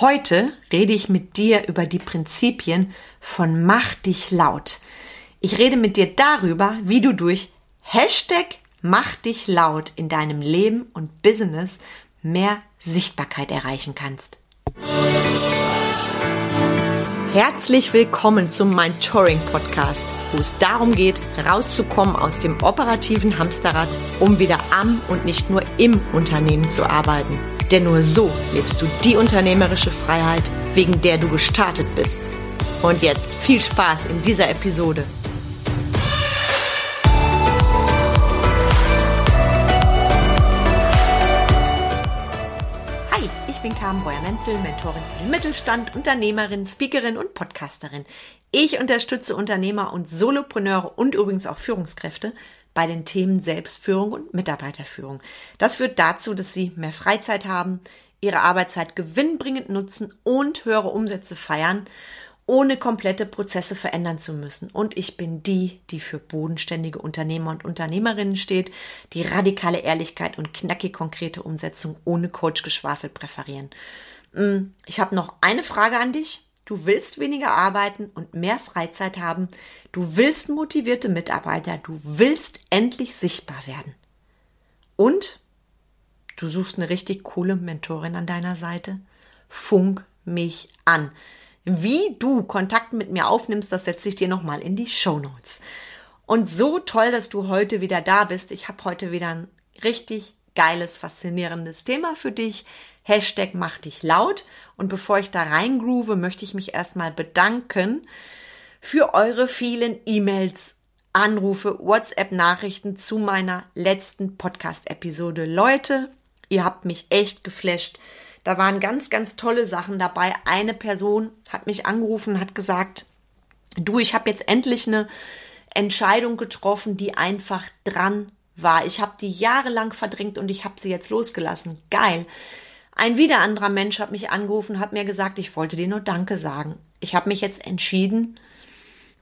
Heute rede ich mit dir über die Prinzipien von Mach dich laut. Ich rede mit dir darüber, wie du durch Hashtag Mach dich laut in deinem Leben und Business mehr Sichtbarkeit erreichen kannst. Herzlich willkommen zum Mentoring Podcast, wo es darum geht, rauszukommen aus dem operativen Hamsterrad, um wieder am und nicht nur im Unternehmen zu arbeiten. Denn nur so lebst du die unternehmerische Freiheit, wegen der du gestartet bist. Und jetzt viel Spaß in dieser Episode. Hi, ich bin Carmen Breuer-Menzel, Mentorin für den Mittelstand, Unternehmerin, Speakerin und Podcasterin. Ich unterstütze Unternehmer und Solopreneure und übrigens auch Führungskräfte bei den Themen Selbstführung und Mitarbeiterführung. Das führt dazu, dass sie mehr Freizeit haben, ihre Arbeitszeit gewinnbringend nutzen und höhere Umsätze feiern, ohne komplette Prozesse verändern zu müssen. Und ich bin die, die für bodenständige Unternehmer und Unternehmerinnen steht, die radikale Ehrlichkeit und knackig konkrete Umsetzung ohne Coachgeschwafel präferieren. Hm, ich habe noch eine Frage an dich. Du willst weniger arbeiten und mehr Freizeit haben. Du willst motivierte Mitarbeiter. Du willst endlich sichtbar werden. Und du suchst eine richtig coole Mentorin an deiner Seite. Funk mich an. Wie du Kontakt mit mir aufnimmst, das setze ich dir nochmal in die Show Notes. Und so toll, dass du heute wieder da bist. Ich habe heute wieder ein richtig geiles, faszinierendes Thema für dich. Hashtag mach dich laut. Und bevor ich da reingroove, möchte ich mich erstmal bedanken für eure vielen E-Mails, Anrufe, WhatsApp-Nachrichten zu meiner letzten Podcast-Episode. Leute, ihr habt mich echt geflasht. Da waren ganz, ganz tolle Sachen dabei. Eine Person hat mich angerufen, hat gesagt, du, ich habe jetzt endlich eine Entscheidung getroffen, die einfach dran war. Ich habe die jahrelang verdrängt und ich habe sie jetzt losgelassen. Geil. Ein wieder anderer Mensch hat mich angerufen, hat mir gesagt, ich wollte dir nur Danke sagen. Ich habe mich jetzt entschieden,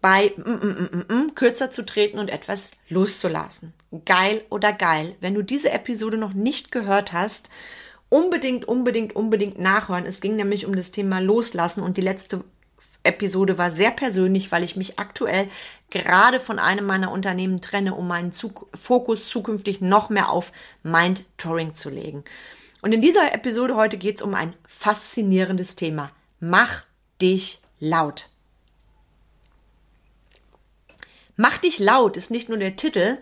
bei mm, mm, mm, mm, kürzer zu treten und etwas loszulassen. Geil oder geil. Wenn du diese Episode noch nicht gehört hast, unbedingt, unbedingt, unbedingt nachhören. Es ging nämlich um das Thema Loslassen und die letzte Episode war sehr persönlich, weil ich mich aktuell gerade von einem meiner Unternehmen trenne, um meinen Zug Fokus zukünftig noch mehr auf Mind-Touring zu legen. Und in dieser Episode heute geht es um ein faszinierendes Thema. Mach dich laut. Mach dich laut ist nicht nur der Titel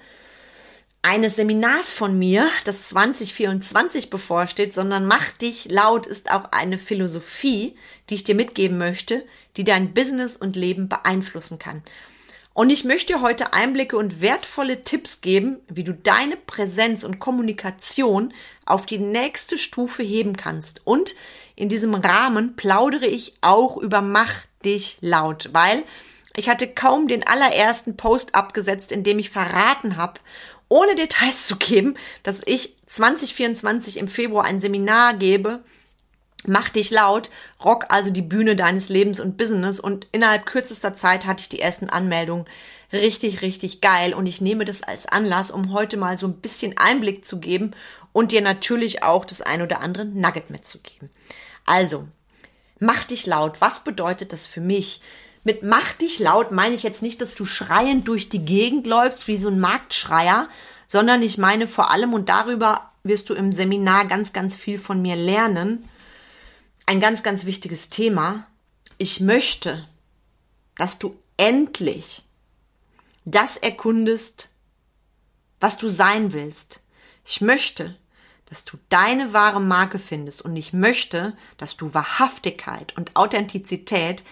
eines Seminars von mir, das 2024 bevorsteht, sondern Mach dich laut ist auch eine Philosophie, die ich dir mitgeben möchte, die dein Business und Leben beeinflussen kann. Und ich möchte heute Einblicke und wertvolle Tipps geben, wie du deine Präsenz und Kommunikation auf die nächste Stufe heben kannst. Und in diesem Rahmen plaudere ich auch über Mach dich laut, weil ich hatte kaum den allerersten Post abgesetzt, in dem ich verraten habe, ohne Details zu geben, dass ich 2024 im Februar ein Seminar gebe, Mach dich laut, rock also die Bühne deines Lebens und Business und innerhalb kürzester Zeit hatte ich die ersten Anmeldungen. Richtig, richtig geil und ich nehme das als Anlass, um heute mal so ein bisschen Einblick zu geben und dir natürlich auch das ein oder andere Nugget mitzugeben. Also, mach dich laut. Was bedeutet das für mich? Mit mach dich laut meine ich jetzt nicht, dass du schreiend durch die Gegend läufst wie so ein Marktschreier, sondern ich meine vor allem und darüber wirst du im Seminar ganz, ganz viel von mir lernen ein ganz, ganz wichtiges Thema. Ich möchte, dass du endlich das erkundest, was du sein willst. Ich möchte, dass du deine wahre Marke findest und ich möchte, dass du Wahrhaftigkeit und Authentizität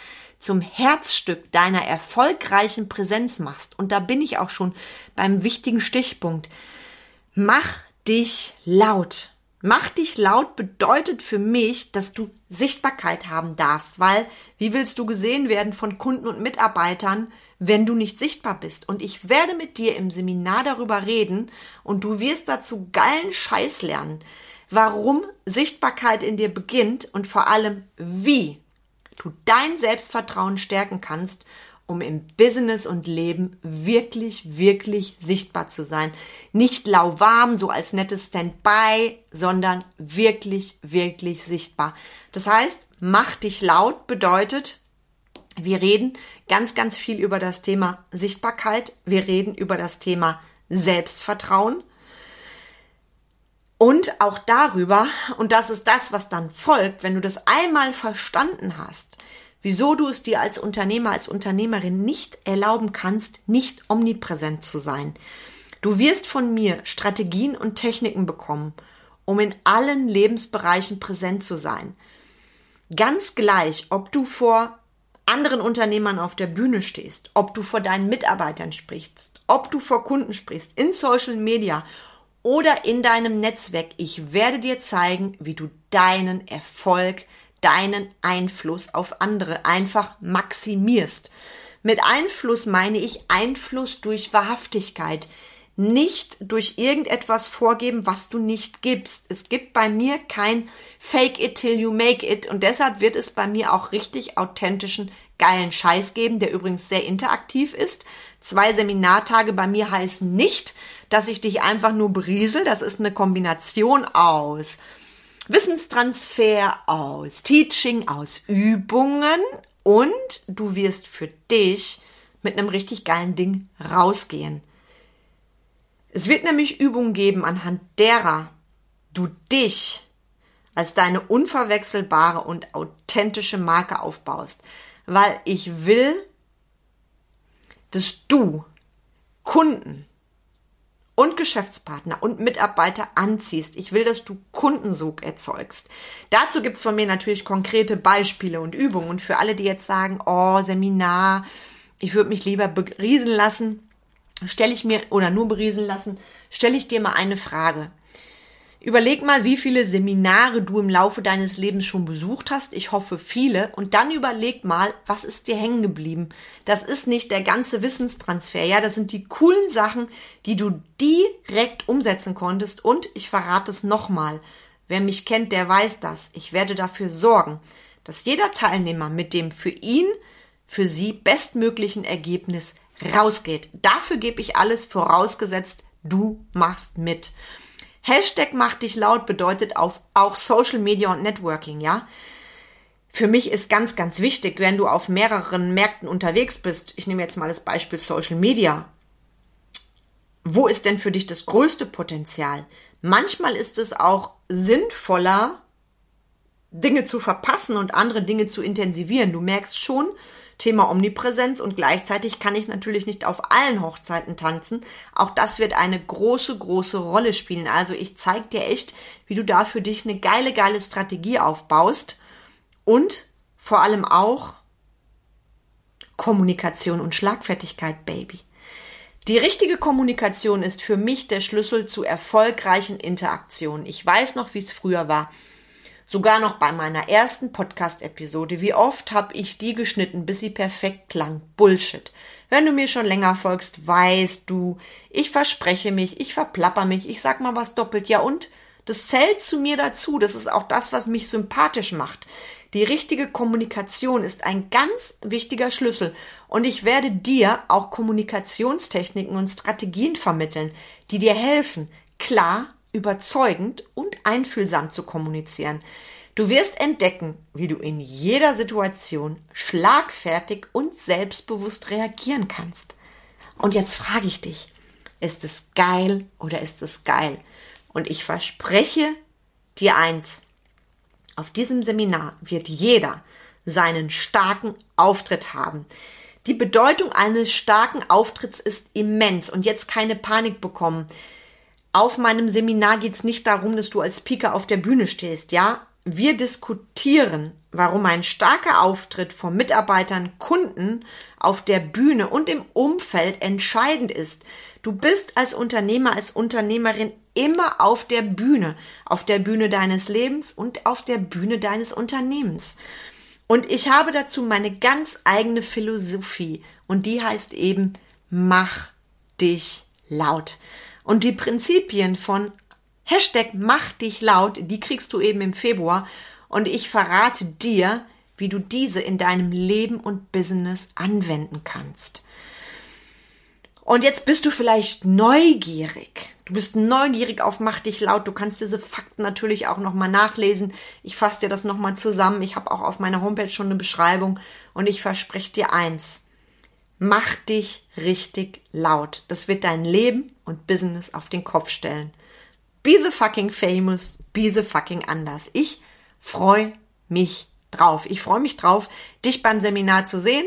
zum Herzstück deiner erfolgreichen Präsenz machst. Und da bin ich auch schon beim wichtigen Stichpunkt. Mach dich laut. Mach dich laut bedeutet für mich, dass du Sichtbarkeit haben darfst, weil wie willst du gesehen werden von Kunden und Mitarbeitern, wenn du nicht sichtbar bist? Und ich werde mit dir im Seminar darüber reden und du wirst dazu geilen Scheiß lernen, warum Sichtbarkeit in dir beginnt und vor allem wie du dein Selbstvertrauen stärken kannst um im Business und Leben wirklich, wirklich sichtbar zu sein. Nicht lauwarm, so als nettes Standby, sondern wirklich, wirklich sichtbar. Das heißt, mach dich laut bedeutet, wir reden ganz, ganz viel über das Thema Sichtbarkeit. Wir reden über das Thema Selbstvertrauen. Und auch darüber, und das ist das, was dann folgt, wenn du das einmal verstanden hast, wieso du es dir als Unternehmer, als Unternehmerin nicht erlauben kannst, nicht omnipräsent zu sein. Du wirst von mir Strategien und Techniken bekommen, um in allen Lebensbereichen präsent zu sein. Ganz gleich, ob du vor anderen Unternehmern auf der Bühne stehst, ob du vor deinen Mitarbeitern sprichst, ob du vor Kunden sprichst, in Social Media oder in deinem Netzwerk. Ich werde dir zeigen, wie du deinen Erfolg, deinen Einfluss auf andere einfach maximierst. Mit Einfluss meine ich Einfluss durch Wahrhaftigkeit, nicht durch irgendetwas vorgeben, was du nicht gibst. Es gibt bei mir kein Fake it till you make it und deshalb wird es bei mir auch richtig authentischen, geilen Scheiß geben, der übrigens sehr interaktiv ist. Zwei Seminartage bei mir heißen nicht, dass ich dich einfach nur beriesel. Das ist eine Kombination aus Wissenstransfer, aus Teaching, aus Übungen und du wirst für dich mit einem richtig geilen Ding rausgehen. Es wird nämlich Übungen geben, anhand derer du dich als deine unverwechselbare und authentische Marke aufbaust, weil ich will, dass du Kunden und Geschäftspartner und Mitarbeiter anziehst. Ich will, dass du Kundensog erzeugst. Dazu gibt's von mir natürlich konkrete Beispiele und Übungen. Und für alle, die jetzt sagen, oh, Seminar, ich würde mich lieber beriesen lassen, stelle ich mir, oder nur beriesen lassen, stelle ich dir mal eine Frage. Überleg mal, wie viele Seminare du im Laufe deines Lebens schon besucht hast. Ich hoffe viele. Und dann überleg mal, was ist dir hängen geblieben? Das ist nicht der ganze Wissenstransfer. Ja, das sind die coolen Sachen, die du direkt umsetzen konntest. Und ich verrate es nochmal. Wer mich kennt, der weiß das. Ich werde dafür sorgen, dass jeder Teilnehmer mit dem für ihn, für sie bestmöglichen Ergebnis rausgeht. Dafür gebe ich alles vorausgesetzt, du machst mit. Hashtag macht dich laut bedeutet auf, auch Social Media und Networking, ja. Für mich ist ganz, ganz wichtig, wenn du auf mehreren Märkten unterwegs bist, ich nehme jetzt mal das Beispiel Social Media. Wo ist denn für dich das größte Potenzial? Manchmal ist es auch sinnvoller, Dinge zu verpassen und andere Dinge zu intensivieren. Du merkst schon, Thema Omnipräsenz und gleichzeitig kann ich natürlich nicht auf allen Hochzeiten tanzen. Auch das wird eine große, große Rolle spielen. Also ich zeige dir echt, wie du da für dich eine geile, geile Strategie aufbaust und vor allem auch Kommunikation und Schlagfertigkeit, Baby. Die richtige Kommunikation ist für mich der Schlüssel zu erfolgreichen Interaktionen. Ich weiß noch, wie es früher war. Sogar noch bei meiner ersten Podcast-Episode. Wie oft habe ich die geschnitten, bis sie perfekt klang? Bullshit. Wenn du mir schon länger folgst, weißt du, ich verspreche mich, ich verplapper mich, ich sag mal was doppelt. Ja und? Das zählt zu mir dazu. Das ist auch das, was mich sympathisch macht. Die richtige Kommunikation ist ein ganz wichtiger Schlüssel und ich werde dir auch Kommunikationstechniken und Strategien vermitteln, die dir helfen, klar überzeugend und einfühlsam zu kommunizieren. Du wirst entdecken, wie du in jeder Situation schlagfertig und selbstbewusst reagieren kannst. Und jetzt frage ich dich, ist es geil oder ist es geil? Und ich verspreche dir eins, auf diesem Seminar wird jeder seinen starken Auftritt haben. Die Bedeutung eines starken Auftritts ist immens und jetzt keine Panik bekommen auf meinem Seminar geht es nicht darum, dass du als Speaker auf der Bühne stehst, ja? Wir diskutieren, warum ein starker Auftritt von Mitarbeitern, Kunden auf der Bühne und im Umfeld entscheidend ist. Du bist als Unternehmer, als Unternehmerin immer auf der Bühne, auf der Bühne deines Lebens und auf der Bühne deines Unternehmens. Und ich habe dazu meine ganz eigene Philosophie und die heißt eben, mach dich laut. Und die Prinzipien von Hashtag mach dich laut, die kriegst du eben im Februar. Und ich verrate dir, wie du diese in deinem Leben und Business anwenden kannst. Und jetzt bist du vielleicht neugierig. Du bist neugierig auf Mach dich laut. Du kannst diese Fakten natürlich auch nochmal nachlesen. Ich fasse dir das nochmal zusammen. Ich habe auch auf meiner Homepage schon eine Beschreibung. Und ich verspreche dir eins. Mach dich richtig laut. Das wird dein Leben und Business auf den Kopf stellen. Be the fucking famous. Be the fucking anders. Ich freue mich drauf. Ich freue mich drauf, dich beim Seminar zu sehen.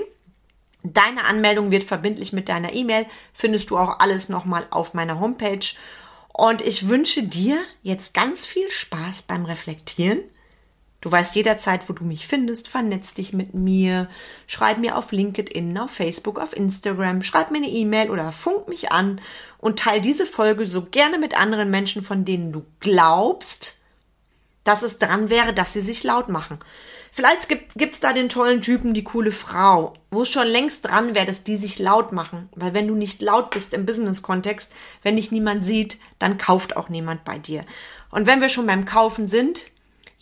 Deine Anmeldung wird verbindlich mit deiner E-Mail. Findest du auch alles nochmal auf meiner Homepage. Und ich wünsche dir jetzt ganz viel Spaß beim Reflektieren. Du weißt jederzeit, wo du mich findest. Vernetz dich mit mir. Schreib mir auf LinkedIn, auf Facebook, auf Instagram. Schreib mir eine E-Mail oder funk mich an und teile diese Folge so gerne mit anderen Menschen, von denen du glaubst, dass es dran wäre, dass sie sich laut machen. Vielleicht gibt es da den tollen Typen, die coole Frau, wo es schon längst dran wäre, dass die sich laut machen. Weil wenn du nicht laut bist im Business-Kontext, wenn dich niemand sieht, dann kauft auch niemand bei dir. Und wenn wir schon beim Kaufen sind,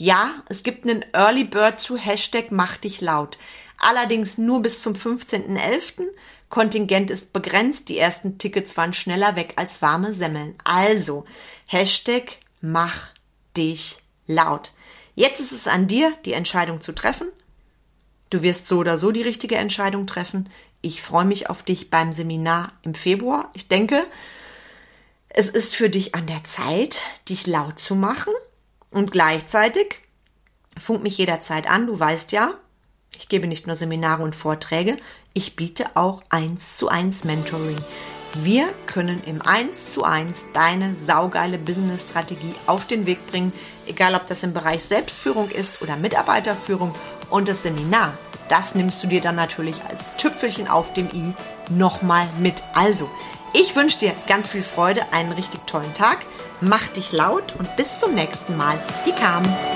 ja, es gibt einen Early Bird zu Hashtag mach dich laut. Allerdings nur bis zum 15.11. Kontingent ist begrenzt. Die ersten Tickets waren schneller weg als warme Semmeln. Also, Hashtag mach dich laut. Jetzt ist es an dir, die Entscheidung zu treffen. Du wirst so oder so die richtige Entscheidung treffen. Ich freue mich auf dich beim Seminar im Februar. Ich denke, es ist für dich an der Zeit, dich laut zu machen und gleichzeitig funk mich jederzeit an. Du weißt ja, ich gebe nicht nur Seminare und Vorträge, ich biete auch eins zu eins Mentoring. Wir können im 1 zu 1 deine saugeile Business-Strategie auf den Weg bringen, egal ob das im Bereich Selbstführung ist oder Mitarbeiterführung. Und das Seminar, das nimmst du dir dann natürlich als Tüpfelchen auf dem i nochmal mit. Also, ich wünsche dir ganz viel Freude, einen richtig tollen Tag, mach dich laut und bis zum nächsten Mal. Die Carmen.